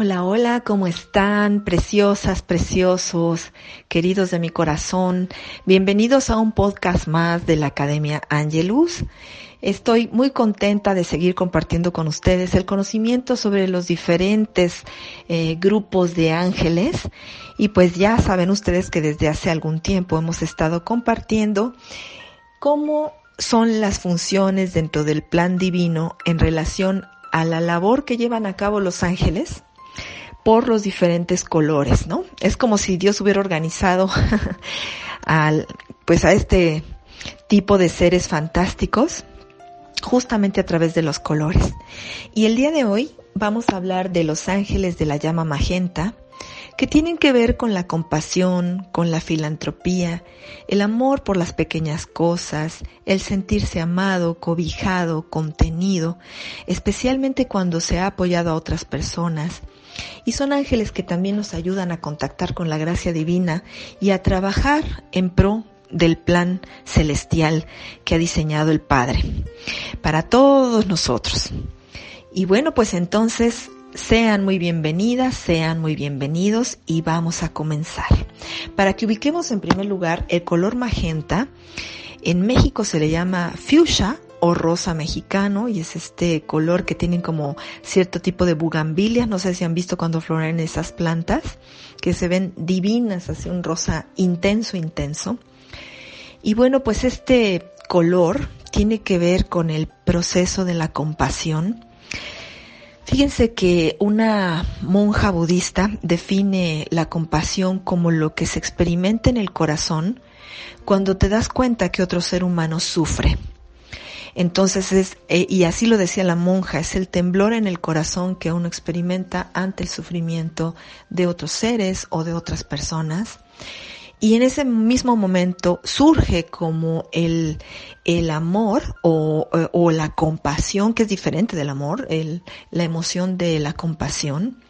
Hola, hola, ¿cómo están? Preciosas, preciosos, queridos de mi corazón. Bienvenidos a un podcast más de la Academia Angelus. Estoy muy contenta de seguir compartiendo con ustedes el conocimiento sobre los diferentes eh, grupos de ángeles. Y pues ya saben ustedes que desde hace algún tiempo hemos estado compartiendo cómo son las funciones dentro del plan divino en relación a la labor que llevan a cabo los ángeles por los diferentes colores, ¿no? Es como si Dios hubiera organizado al, pues a este tipo de seres fantásticos justamente a través de los colores. Y el día de hoy vamos a hablar de los ángeles de la llama magenta, que tienen que ver con la compasión, con la filantropía, el amor por las pequeñas cosas, el sentirse amado, cobijado, contenido, especialmente cuando se ha apoyado a otras personas, y son ángeles que también nos ayudan a contactar con la gracia divina y a trabajar en pro del plan celestial que ha diseñado el Padre para todos nosotros. Y bueno, pues entonces sean muy bienvenidas, sean muy bienvenidos y vamos a comenzar. Para que ubiquemos en primer lugar el color magenta, en México se le llama fuchsia o rosa mexicano y es este color que tienen como cierto tipo de bugambilias, no sé si han visto cuando floren esas plantas, que se ven divinas, así un rosa intenso, intenso. Y bueno, pues este color tiene que ver con el proceso de la compasión. Fíjense que una monja budista define la compasión como lo que se experimenta en el corazón cuando te das cuenta que otro ser humano sufre. Entonces es, eh, y así lo decía la monja, es el temblor en el corazón que uno experimenta ante el sufrimiento de otros seres o de otras personas. Y en ese mismo momento surge como el, el amor o, o, la compasión, que es diferente del amor, el, la emoción de la compasión,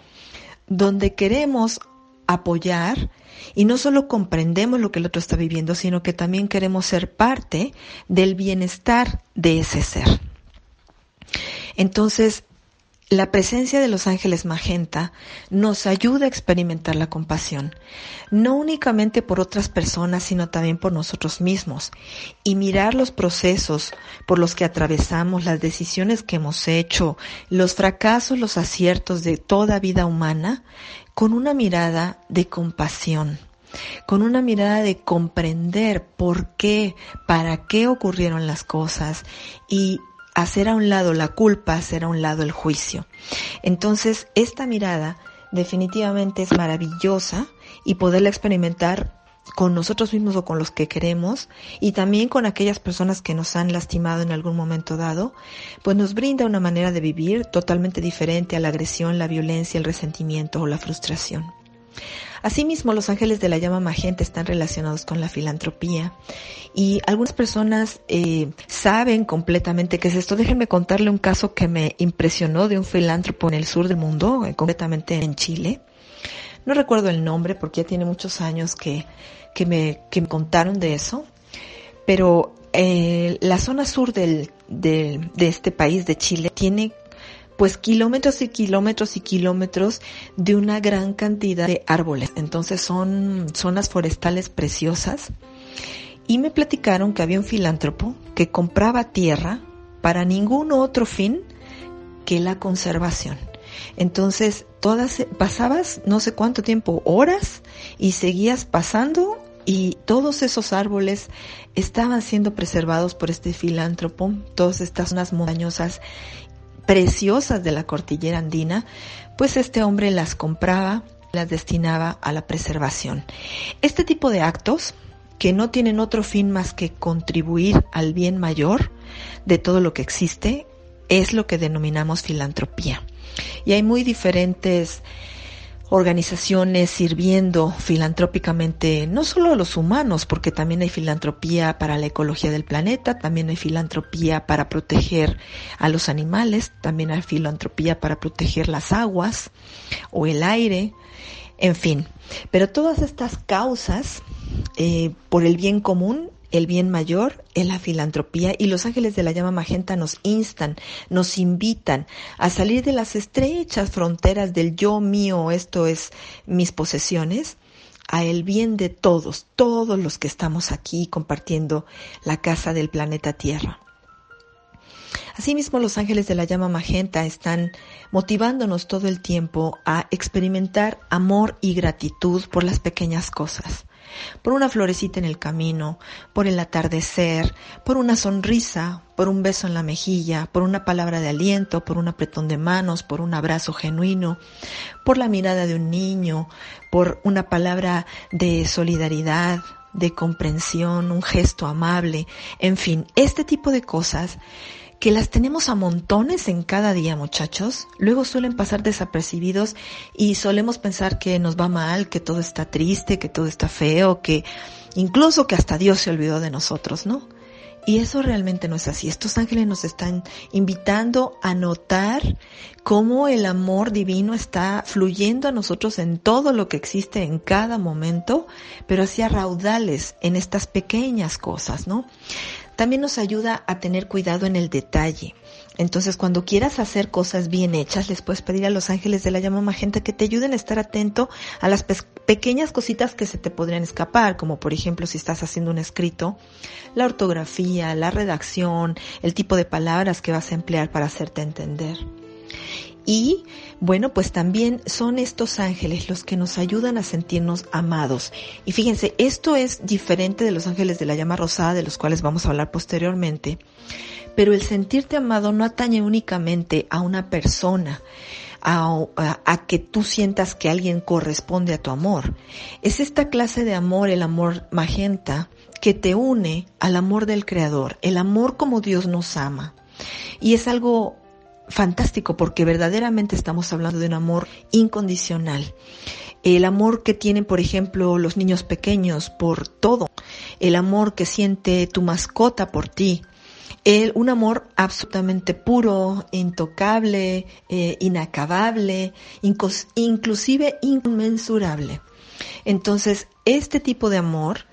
donde queremos apoyar y no solo comprendemos lo que el otro está viviendo, sino que también queremos ser parte del bienestar de ese ser. Entonces, la presencia de los ángeles magenta nos ayuda a experimentar la compasión, no únicamente por otras personas, sino también por nosotros mismos, y mirar los procesos por los que atravesamos, las decisiones que hemos hecho, los fracasos, los aciertos de toda vida humana, con una mirada de compasión, con una mirada de comprender por qué, para qué ocurrieron las cosas y hacer a un lado la culpa, hacer a un lado el juicio. Entonces, esta mirada definitivamente es maravillosa y poderla experimentar con nosotros mismos o con los que queremos y también con aquellas personas que nos han lastimado en algún momento dado, pues nos brinda una manera de vivir totalmente diferente a la agresión, la violencia, el resentimiento o la frustración. Asimismo, los ángeles de la llama magenta están relacionados con la filantropía y algunas personas eh, saben completamente qué es esto. Déjenme contarle un caso que me impresionó de un filántropo en el sur del mundo, eh, completamente en Chile. No recuerdo el nombre porque ya tiene muchos años que que me, que me contaron de eso, pero eh, la zona sur del, de este país, de Chile, tiene pues kilómetros y kilómetros y kilómetros de una gran cantidad de árboles. Entonces son zonas forestales preciosas. Y me platicaron que había un filántropo que compraba tierra para ningún otro fin que la conservación. Entonces, todas, pasabas no sé cuánto tiempo, horas, y seguías pasando y todos esos árboles estaban siendo preservados por este filántropo, todas estas zonas montañosas preciosas de la cordillera andina, pues este hombre las compraba, las destinaba a la preservación. Este tipo de actos, que no tienen otro fin más que contribuir al bien mayor de todo lo que existe, es lo que denominamos filantropía. Y hay muy diferentes organizaciones sirviendo filantrópicamente no solo a los humanos, porque también hay filantropía para la ecología del planeta, también hay filantropía para proteger a los animales, también hay filantropía para proteger las aguas o el aire, en fin. Pero todas estas causas eh, por el bien común el bien mayor es la filantropía y los ángeles de la llama magenta nos instan, nos invitan a salir de las estrechas fronteras del yo mío, esto es mis posesiones, a el bien de todos, todos los que estamos aquí compartiendo la casa del planeta Tierra. Asimismo, los ángeles de la llama magenta están motivándonos todo el tiempo a experimentar amor y gratitud por las pequeñas cosas por una florecita en el camino, por el atardecer, por una sonrisa, por un beso en la mejilla, por una palabra de aliento, por un apretón de manos, por un abrazo genuino, por la mirada de un niño, por una palabra de solidaridad, de comprensión, un gesto amable, en fin, este tipo de cosas que las tenemos a montones en cada día, muchachos, luego suelen pasar desapercibidos y solemos pensar que nos va mal, que todo está triste, que todo está feo, que incluso que hasta Dios se olvidó de nosotros, ¿no? Y eso realmente no es así. Estos ángeles nos están invitando a notar cómo el amor divino está fluyendo a nosotros en todo lo que existe en cada momento, pero hacia raudales en estas pequeñas cosas, ¿no? También nos ayuda a tener cuidado en el detalle. Entonces, cuando quieras hacer cosas bien hechas, les puedes pedir a los ángeles de la llama magenta que te ayuden a estar atento a las pequeñas cositas que se te podrían escapar, como por ejemplo si estás haciendo un escrito, la ortografía, la redacción, el tipo de palabras que vas a emplear para hacerte entender. Y bueno, pues también son estos ángeles los que nos ayudan a sentirnos amados. Y fíjense, esto es diferente de los ángeles de la llama rosada, de los cuales vamos a hablar posteriormente. Pero el sentirte amado no atañe únicamente a una persona, a, a, que tú sientas que alguien corresponde a tu amor. Es esta clase de amor, el amor magenta, que te une al amor del Creador, el amor como Dios nos ama. Y es algo fantástico porque verdaderamente estamos hablando de un amor incondicional. El amor que tienen, por ejemplo, los niños pequeños por todo. El amor que siente tu mascota por ti. El, un amor absolutamente puro, intocable, eh, inacabable, inclusive inmensurable. Entonces, este tipo de amor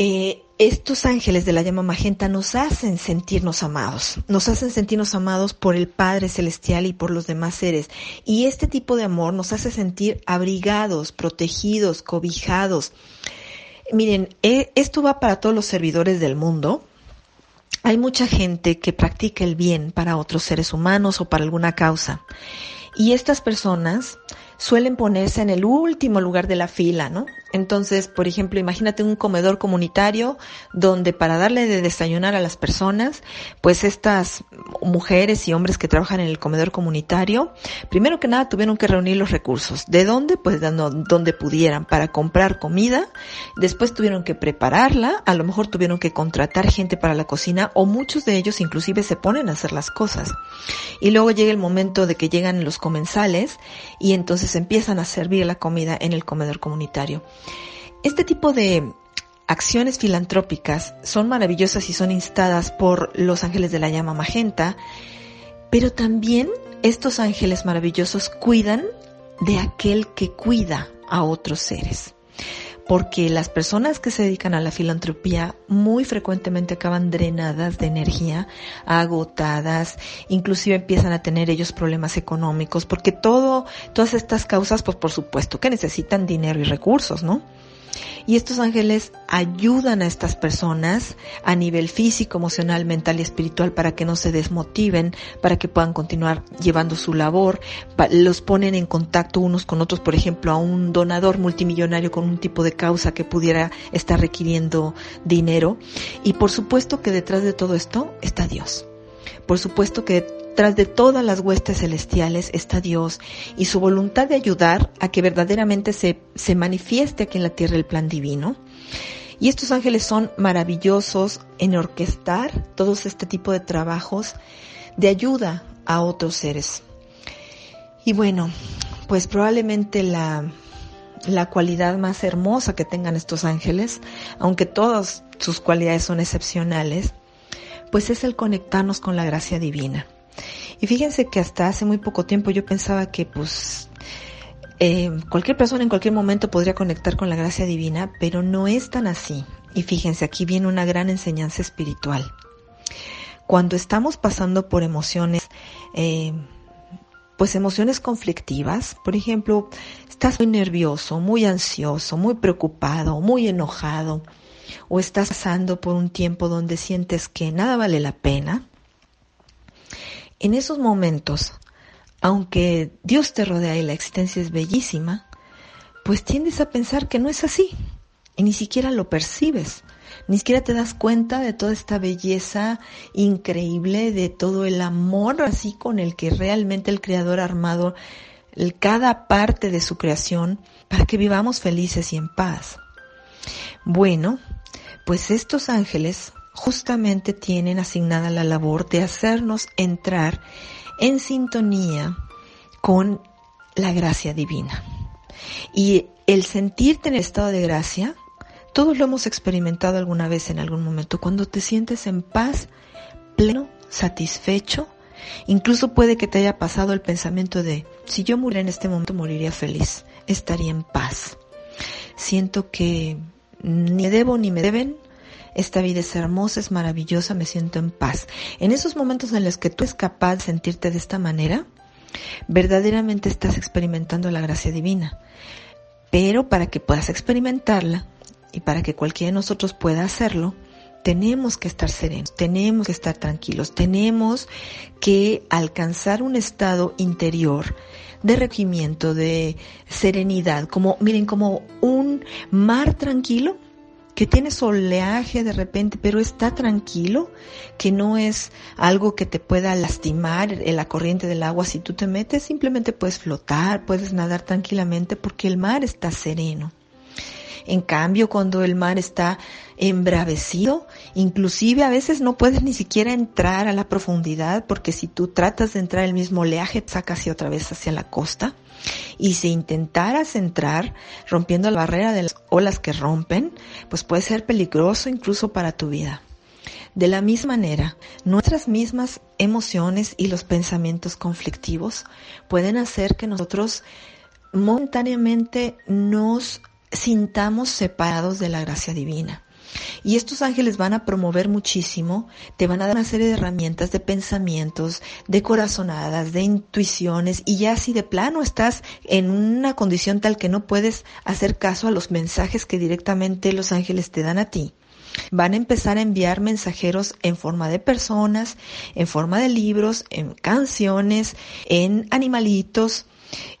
eh, estos ángeles de la llama magenta nos hacen sentirnos amados, nos hacen sentirnos amados por el Padre Celestial y por los demás seres. Y este tipo de amor nos hace sentir abrigados, protegidos, cobijados. Miren, eh, esto va para todos los servidores del mundo. Hay mucha gente que practica el bien para otros seres humanos o para alguna causa. Y estas personas suelen ponerse en el último lugar de la fila, ¿no? Entonces, por ejemplo, imagínate un comedor comunitario donde para darle de desayunar a las personas, pues estas mujeres y hombres que trabajan en el comedor comunitario, primero que nada tuvieron que reunir los recursos. ¿De dónde? Pues de donde pudieran para comprar comida. Después tuvieron que prepararla, a lo mejor tuvieron que contratar gente para la cocina o muchos de ellos inclusive se ponen a hacer las cosas. Y luego llega el momento de que llegan los comensales y entonces empiezan a servir la comida en el comedor comunitario. Este tipo de acciones filantrópicas son maravillosas y son instadas por los ángeles de la llama magenta, pero también estos ángeles maravillosos cuidan de aquel que cuida a otros seres porque las personas que se dedican a la filantropía muy frecuentemente acaban drenadas de energía, agotadas, inclusive empiezan a tener ellos problemas económicos, porque todo, todas estas causas, pues por supuesto que necesitan dinero y recursos, ¿no? Y estos ángeles ayudan a estas personas a nivel físico, emocional, mental y espiritual para que no se desmotiven, para que puedan continuar llevando su labor. Los ponen en contacto unos con otros, por ejemplo, a un donador multimillonario con un tipo de causa que pudiera estar requiriendo dinero. Y por supuesto que detrás de todo esto está Dios. Por supuesto que Tras de todas las huestes celestiales está Dios y su voluntad de ayudar a que verdaderamente se, se manifieste aquí en la tierra el plan divino. Y estos ángeles son maravillosos en orquestar todos este tipo de trabajos de ayuda a otros seres. Y bueno, pues probablemente la, la cualidad más hermosa que tengan estos ángeles, aunque todas sus cualidades son excepcionales, pues es el conectarnos con la gracia divina. Y fíjense que hasta hace muy poco tiempo yo pensaba que pues eh, cualquier persona en cualquier momento podría conectar con la gracia divina, pero no es tan así. Y fíjense, aquí viene una gran enseñanza espiritual. Cuando estamos pasando por emociones, eh, pues emociones conflictivas, por ejemplo, estás muy nervioso, muy ansioso, muy preocupado, muy enojado, o estás pasando por un tiempo donde sientes que nada vale la pena, en esos momentos, aunque Dios te rodea y la existencia es bellísima, pues tiendes a pensar que no es así y ni siquiera lo percibes, ni siquiera te das cuenta de toda esta belleza increíble, de todo el amor así con el que realmente el Creador ha armado cada parte de su creación para que vivamos felices y en paz. Bueno, pues estos ángeles justamente tienen asignada la labor de hacernos entrar en sintonía con la gracia divina. Y el sentirte en estado de gracia, todos lo hemos experimentado alguna vez en algún momento, cuando te sientes en paz, pleno, satisfecho, incluso puede que te haya pasado el pensamiento de, si yo muriera en este momento, moriría feliz, estaría en paz. Siento que ni debo ni me deben, esta vida es hermosa, es maravillosa, me siento en paz. En esos momentos en los que tú eres capaz de sentirte de esta manera, verdaderamente estás experimentando la gracia divina. Pero para que puedas experimentarla y para que cualquiera de nosotros pueda hacerlo, tenemos que estar serenos, tenemos que estar tranquilos, tenemos que alcanzar un estado interior de regimiento, de serenidad, como, miren, como un mar tranquilo que tiene oleaje de repente, pero está tranquilo, que no es algo que te pueda lastimar en la corriente del agua. Si tú te metes, simplemente puedes flotar, puedes nadar tranquilamente porque el mar está sereno. En cambio, cuando el mar está embravecido, inclusive a veces no puedes ni siquiera entrar a la profundidad porque si tú tratas de entrar el mismo oleaje saca hacia otra vez hacia la costa. Y si intentaras entrar rompiendo la barrera de las olas que rompen, pues puede ser peligroso incluso para tu vida. De la misma manera, nuestras mismas emociones y los pensamientos conflictivos pueden hacer que nosotros momentáneamente nos sintamos separados de la gracia divina. Y estos ángeles van a promover muchísimo, te van a dar una serie de herramientas, de pensamientos, de corazonadas, de intuiciones, y ya si de plano estás en una condición tal que no puedes hacer caso a los mensajes que directamente los ángeles te dan a ti, van a empezar a enviar mensajeros en forma de personas, en forma de libros, en canciones, en animalitos,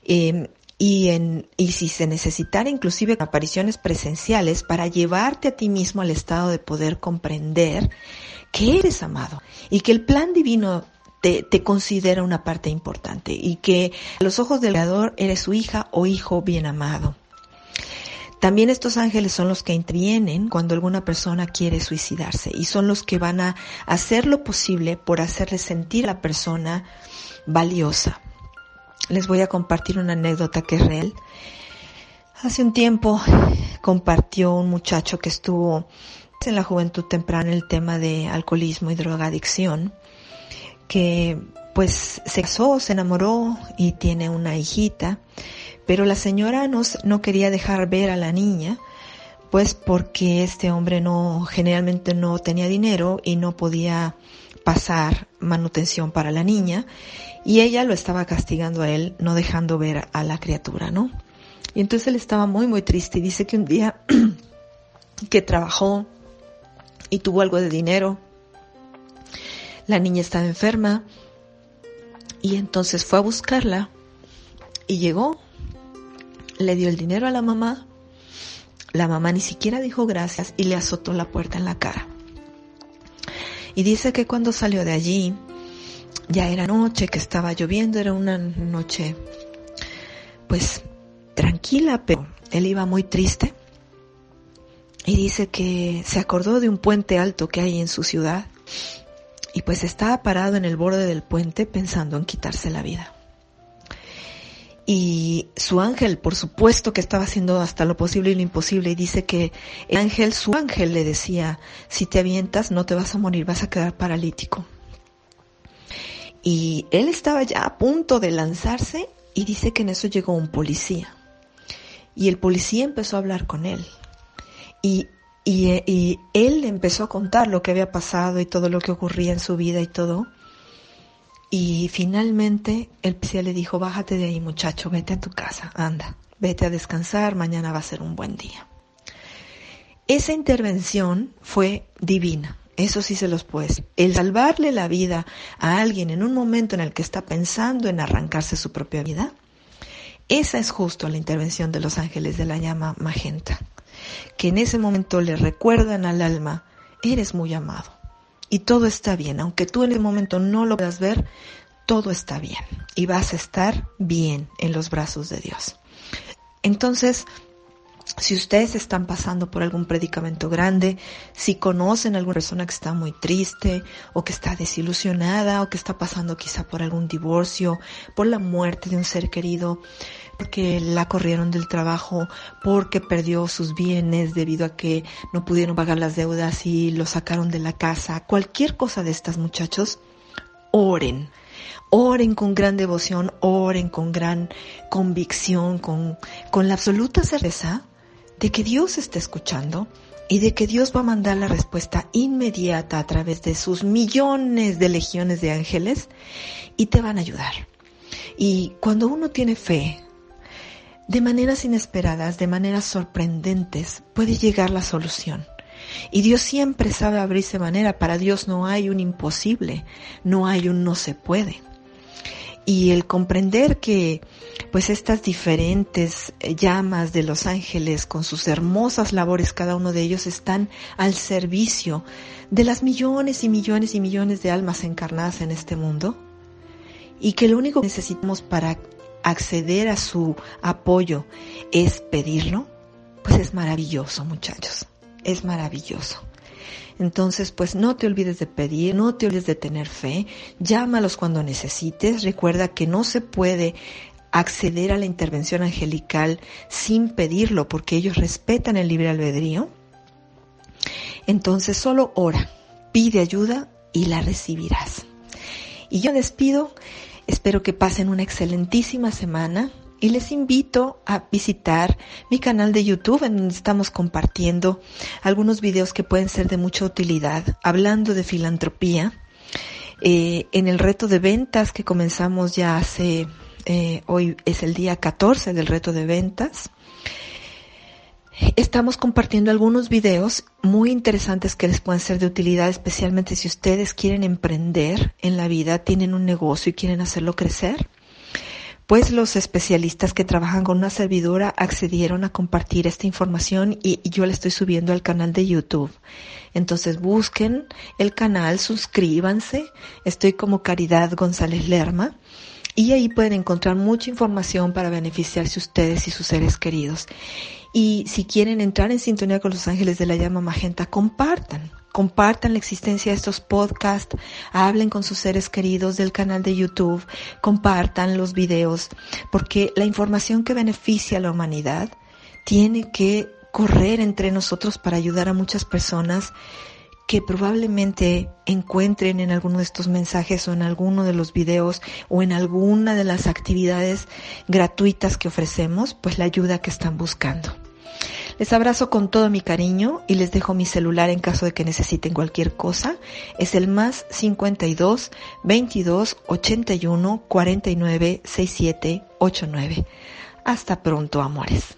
eh, y, en, y si se necesitara inclusive apariciones presenciales para llevarte a ti mismo al estado de poder comprender que eres amado y que el plan divino te, te, considera una parte importante y que a los ojos del Creador eres su hija o hijo bien amado. También estos ángeles son los que intervienen cuando alguna persona quiere suicidarse y son los que van a hacer lo posible por hacerle sentir a la persona valiosa, les voy a compartir una anécdota que es real. Hace un tiempo compartió un muchacho que estuvo en la juventud temprana el tema de alcoholismo y drogadicción, que pues se casó, se enamoró y tiene una hijita, pero la señora no, no quería dejar ver a la niña, pues porque este hombre no, generalmente no tenía dinero y no podía pasar manutención para la niña y ella lo estaba castigando a él, no dejando ver a la criatura, ¿no? Y entonces él estaba muy, muy triste y dice que un día que trabajó y tuvo algo de dinero, la niña estaba enferma y entonces fue a buscarla y llegó, le dio el dinero a la mamá, la mamá ni siquiera dijo gracias y le azotó la puerta en la cara. Y dice que cuando salió de allí, ya era noche, que estaba lloviendo, era una noche pues tranquila, pero él iba muy triste. Y dice que se acordó de un puente alto que hay en su ciudad y pues estaba parado en el borde del puente pensando en quitarse la vida. Y su ángel, por supuesto que estaba haciendo hasta lo posible y lo imposible, y dice que el ángel, su ángel le decía, si te avientas no te vas a morir, vas a quedar paralítico. Y él estaba ya a punto de lanzarse y dice que en eso llegó un policía. Y el policía empezó a hablar con él. Y, y, él empezó a contar lo que había pasado y todo lo que ocurría en su vida y todo. Y finalmente el policía le dijo, bájate de ahí muchacho, vete a tu casa, anda, vete a descansar, mañana va a ser un buen día. Esa intervención fue divina. Eso sí se los puedes. El salvarle la vida a alguien en un momento en el que está pensando en arrancarse su propia vida, esa es justo la intervención de los ángeles de la llama magenta, que en ese momento le recuerdan al alma, eres muy amado y todo está bien, aunque tú en el momento no lo puedas ver, todo está bien y vas a estar bien en los brazos de Dios. Entonces, si ustedes están pasando por algún predicamento grande, si conocen a alguna persona que está muy triste o que está desilusionada o que está pasando quizá por algún divorcio, por la muerte de un ser querido, porque la corrieron del trabajo, porque perdió sus bienes debido a que no pudieron pagar las deudas y lo sacaron de la casa, cualquier cosa de estas muchachos, oren. Oren con gran devoción, oren con gran convicción, con, con la absoluta certeza de que Dios está escuchando y de que Dios va a mandar la respuesta inmediata a través de sus millones de legiones de ángeles y te van a ayudar. Y cuando uno tiene fe, de maneras inesperadas, de maneras sorprendentes, puede llegar la solución. Y Dios siempre sabe abrirse manera. Para Dios no hay un imposible, no hay un no se puede y el comprender que pues estas diferentes llamas de los ángeles con sus hermosas labores cada uno de ellos están al servicio de las millones y millones y millones de almas encarnadas en este mundo y que lo único que necesitamos para acceder a su apoyo es pedirlo, pues es maravilloso muchachos, es maravilloso. Entonces, pues no te olvides de pedir, no te olvides de tener fe, llámalos cuando necesites, recuerda que no se puede acceder a la intervención angelical sin pedirlo porque ellos respetan el libre albedrío. Entonces solo ora, pide ayuda y la recibirás. Y yo despido, espero que pasen una excelentísima semana y les invito a visitar mi canal de YouTube en donde estamos compartiendo algunos videos que pueden ser de mucha utilidad, hablando de filantropía. Eh, en el reto de ventas que comenzamos ya hace, eh, hoy es el día 14 del reto de ventas. Estamos compartiendo algunos videos muy interesantes que les pueden ser de utilidad, especialmente si ustedes quieren emprender en la vida, tienen un negocio y quieren hacerlo crecer pues los especialistas que trabajan con una servidora accedieron a compartir esta información y, yo la estoy subiendo al canal de YouTube. Entonces busquen el canal, suscríbanse. Estoy como Caridad González Lerma y ahí pueden encontrar mucha información para beneficiarse ustedes y sus seres queridos. Y si quieren entrar en sintonía con los ángeles de la llama magenta, compartan compartan la existencia de estos podcasts, hablen con sus seres queridos del canal de YouTube, compartan los videos, porque la información que beneficia a la humanidad tiene que correr entre nosotros para ayudar a muchas personas que probablemente encuentren en alguno de estos mensajes o en alguno de los videos o en alguna de las actividades gratuitas que ofrecemos, pues la ayuda que están buscando. Les abrazo con todo mi cariño y les dejo mi celular en caso de que necesiten cualquier cosa. Es el más 52 22 81 49 67 89. Hasta pronto, amores.